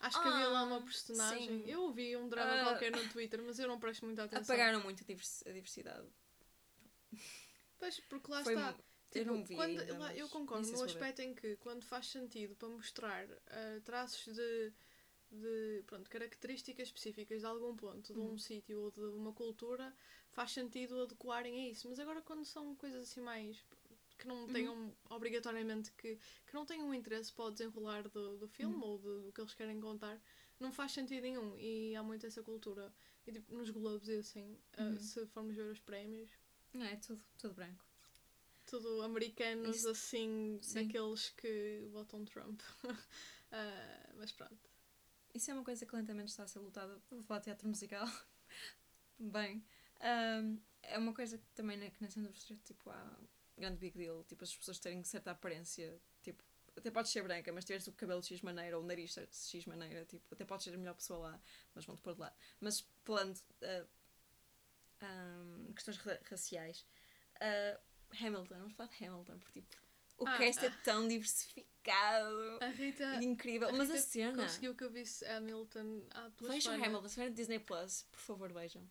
Acho que havia lá uma Ah, personagem. sim. Eu ouvi um drama Ah. qualquer no Twitter, mas eu não presto muita atenção. apagaram muito a, divers- a diversidade. Pois, porque lá Foi está. eu Tipo, não vi quando, ainda, lá- eu concordo no aspecto em que quando faz sentido para mostrar ah, traços de, de pronto, características específicas de algum ponto, de um Uhum. sítio ou de uma cultura, faz sentido adequarem a isso. Mas agora quando são coisas assim mais que não Uhum. tenham obrigatoriamente que, que não tenham interesse para o desenrolar do, do filme Uhum. ou do, do que eles querem contar, não faz sentido nenhum. E há muito essa cultura. E tipo, nos Globos e assim, ah, Uhum. se formos ver os prémios, Não, é tudo, tudo branco. tudo americanos Isso- assim, sim. daqueles que votam Trump. Ah, mas pronto. Isso é uma coisa que lentamente está a ser lutada. Vou falar de teatro musical. Bem, ahm, é uma coisa que também na, que nessa indústria tipo, há grande big deal. Tipo, as pessoas terem certa aparência. Tipo, até podes ser branca, mas teres o cabelo de X maneira ou o nariz de X maneira. Tipo, até podes ser a melhor pessoa lá, mas vão-te pôr de lado. Mas falando ah, ahm, questões ra- raciais, ah, Hamilton, vamos falar de Hamilton, porque tipo, o Ah, cast é ah. tão diversificado A Rita, incrível. a Mas a Rita cena. conseguiu que eu visse Hamilton há duas Vejam. Hamilton, se tiver Disney Plus, por favor, vejam.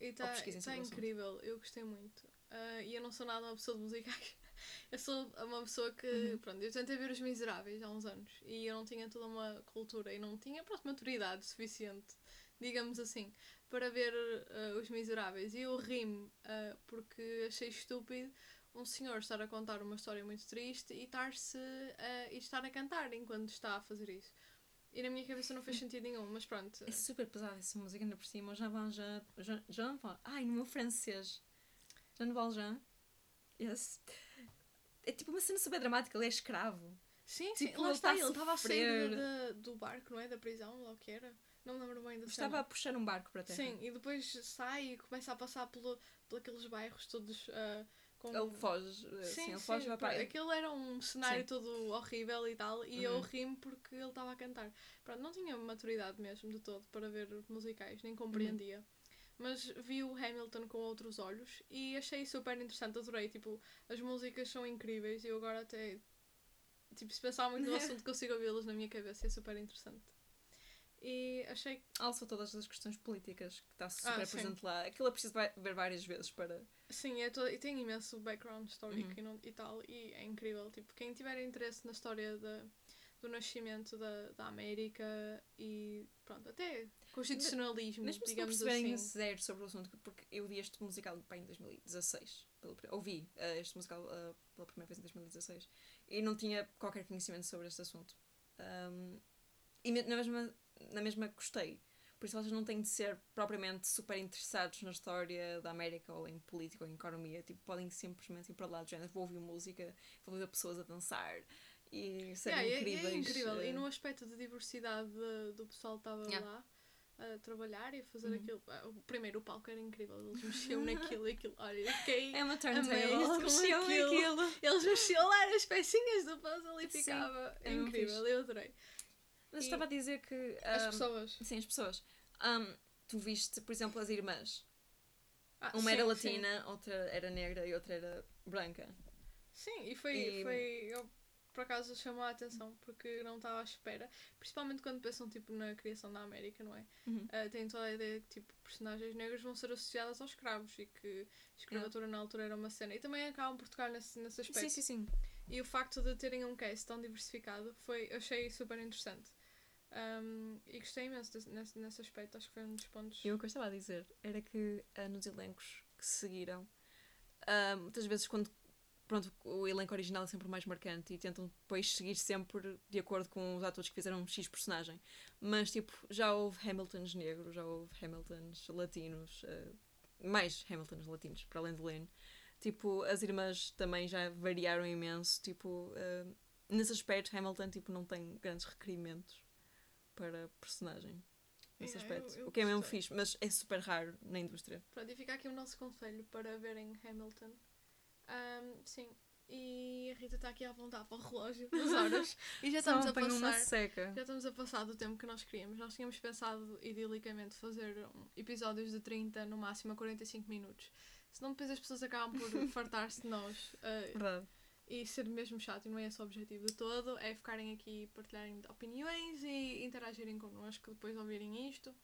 E está o assunto. incrível, eu gostei muito. Ah, e eu não sou nada uma pessoa de musicais. Eu sou uma pessoa que, Uhum. pronto, eu tentei ver Os Miseráveis há uns anos e eu não tinha toda uma cultura e não tinha, pronto, maturidade suficiente, digamos assim, para ver ah, Os Miseráveis. E eu ri-me ah, porque achei estúpido um senhor estar a contar uma história muito triste e estar-se a- e estar a cantar enquanto está a fazer isso. E na minha cabeça não fez sentido nenhum, mas pronto. É super pesada essa música, ainda por cima. O Jean Valjean. Jean, Jean Val... Ai, no meu francês. Jean Valjean. Yes. É tipo uma cena super dramática, ele é escravo. Sim, sim, Tipo, lá ele está, tá ele estava a sair da- do barco, não é? Da prisão, lá o que era. Não me lembro bem da Estava cena. a puxar um barco para a terra. Sim, e depois sai e começa a passar pelo, por aqueles bairros todos ah, com... Ele foge. eh, Sim, ele foge vai para. Aquilo era um cenário Sim. todo horrível e tal, e eu Uhum. ri-me porque ele estava a cantar. Pronto, não tinha maturidade mesmo de todo para ver musicais, nem compreendia. Uhum. Mas vi o Hamilton com outros olhos e achei super interessante, adorei. Tipo, as músicas são incríveis e eu agora até. Tipo, se pensar muito no assunto, consigo ouvi-las na minha cabeça, é super interessante. E achei Alça todas as questões políticas que está super Ah, presente lá. Aquilo é preciso ver várias vezes para. Sim, é todo, e tem imenso background histórico Uhum. e, não- e tal, e é incrível. Tipo, quem tiver interesse na história da, do nascimento da, da América e pronto, até constitucionalismo, Mesmo se não digamos perceberem assim. zero sobre o assunto, porque eu vi este musical pá, em 2016. pela pri- Ouvi eh, este musical eh, pela primeira vez em 2016 e não tinha qualquer conhecimento sobre este assunto. Um, e na mesma, na mesma gostei. Por isso vocês não têm de ser propriamente super interessados na história da América ou em política ou em economia. Tipo, podem simplesmente ir para lá do género. Vou ouvir música, vou ver pessoas a dançar e serem Yeah, e é- incríveis. É, incrível. E no aspecto de diversidade de- do pessoal que estava Yeah. lá a trabalhar e a fazer Uhum. aquilo. ah, o Primeiro, o palco era incrível. Eles mexiam naquilo e aquilo. Olha, eu fiquei. É uma turntable. Mexiam aquilo. aquilo. Eles mexiam lá as pecinhas do puzzle e Sim, ficava é mesmo incrível. fixe. Eu adorei. Mas E estava a dizer que. As um, pessoas. Sim, as pessoas. Um, tu viste, por exemplo, as irmãs. Ah, Uma sim, era sim. latina, outra era negra e outra era branca. Sim, e foi. E- foi eu- por acaso chamou a atenção porque não estava à espera. Principalmente quando pensam tipo, na criação da América, não é? Uhum. Uh, têm toda a ideia que tipo, personagens negras vão ser associadas aos escravos e que a escravatura na altura era uma cena. E também acabam por tocar nesse, nesse aspecto. Sim, sim, sim. E o facto de terem um cast tão diversificado foi, achei super interessante. Um, e gostei imenso desse, nesse, nesse aspecto, acho que foi um dos pontos. E o que eu estava a dizer era que ah, nos elencos que seguiram, ah, muitas vezes quando pronto, o elenco original é sempre o mais marcante e tentam depois seguir sempre de acordo com os atores que fizeram um X personagem. Mas tipo, já houve Hamiltons negros, já houve Hamiltons latinos, uh, mais Hamiltons latinos, para além de Lane. Tipo, as irmãs também já variaram imenso. Tipo, uh, nesse aspecto, Hamilton tipo, não tem grandes requerimentos para personagem. Nesse Yeah, eu- aspecto. eu o que é mesmo fixe, mas é super raro na indústria. Pronto, e fica aqui o nosso conselho para verem Hamilton. Um, sim, e a Rita está aqui a apontar para o relógio das horas e já estamos a passar. Já estamos a passar do tempo que nós queríamos. Nós tínhamos pensado idilicamente fazer um, episódios de 30, no máximo a 45 minutos. Senão depois as pessoas acabam por fartar-se de nós uh, Verdade. e ser mesmo chato, e não é esse o objetivo de todo, é ficarem aqui, partilharem opiniões e interagirem connosco depois de ouvirem isto.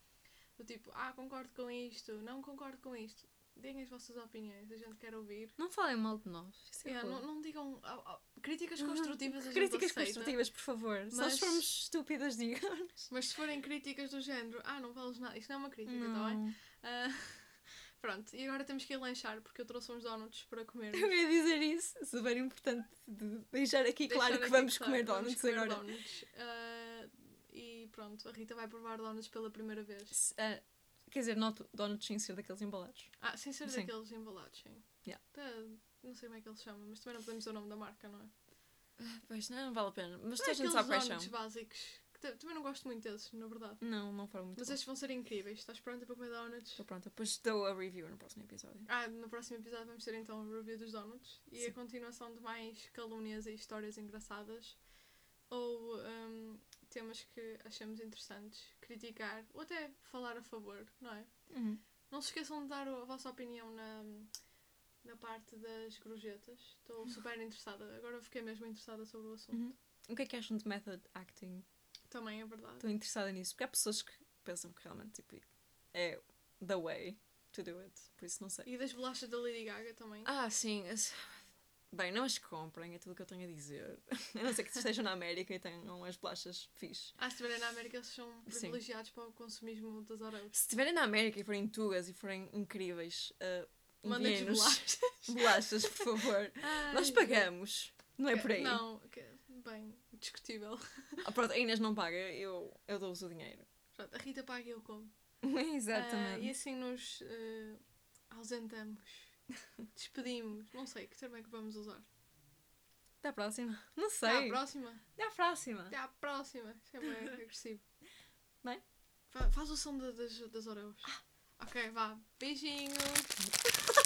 Do tipo, ah, concordo com isto, não concordo com isto. Deem as vossas opiniões, a gente quer ouvir. Não falem mal de nós. É Yeah, não, não digam ah, ah, críticas Não, não, construtivas, a gente Críticas aceita. construtivas, por favor. Se Mas- nós formos estúpidas, digam. Mas se forem críticas do género, ah, não vales nada, isto não é uma crítica, tá bem? Não. Ah, pronto, e agora temos que ir lanchar porque eu trouxe uns donuts para comer. Eu ia dizer isso. Super importante de deixar aqui claro que vamos comer donuts agora. Donuts. Ah, e pronto, a Rita vai provar donuts pela primeira vez. Se- ah, quer dizer, donuts sem ser daqueles embalados. Ah, sem ser Sim. daqueles embalados, sim. Yeah. Tá, não sei como é que eles chamam, mas também não podemos dizer o nome da marca, não é? Pois não, não vale a pena. Mas Não toda é a gente sabe quais são. donuts básicos. também não gosto muito desses, na verdade. Não, não foram muito Mas bons. estes vão ser incríveis. Estás pronta para comer donuts? Estou pronta. Depois dou a review no próximo episódio. Ah, no próximo episódio vamos ter então o review dos donuts e Sim. a continuação de mais calúnias e histórias engraçadas ou hum, temas que achamos interessantes, criticar ou até falar a favor, não é? Uhum. Não se esqueçam de dar a vossa opinião na, na parte das gorjetas. Estou super interessada. Agora fiquei mesmo interessada sobre o assunto. Uhum. O que é que acham de method acting? Também é verdade. Estou interessada nisso. Porque há pessoas que pensam que realmente tipo, é the way to do it. Por isso não sei. E das bolachas da Lady Gaga também. Ah, sim. Bem, não as comprem, é tudo o que eu tenho a dizer. A não ser que estejam na América e tenham as bolachas fixe. Ah, se estiverem na América, eles são Sim. privilegiados para o consumismo das Oreos. Se estiverem na América e forem tugas e forem incríveis, uh, Mandem-nos enviem-nos bolachas. bolachas, por favor. Ai, Nós pagamos. Não é por aí. Não, bem, discutível. Ah, pronto, a Inês não paga, eu, eu dou-vos o dinheiro. Pronto, a Rita paga e eu como. Exatamente. Ah, e assim nos eh, ausentamos. Despedimos. Não sei que termo é que vamos usar. Até à próxima. Não Até sei. à próxima. Até à próxima. Até à próxima. Isso é bem agressivo. Bem. Fa- faz o som da- das, das Oreos. Ok, vá. Beijinhos.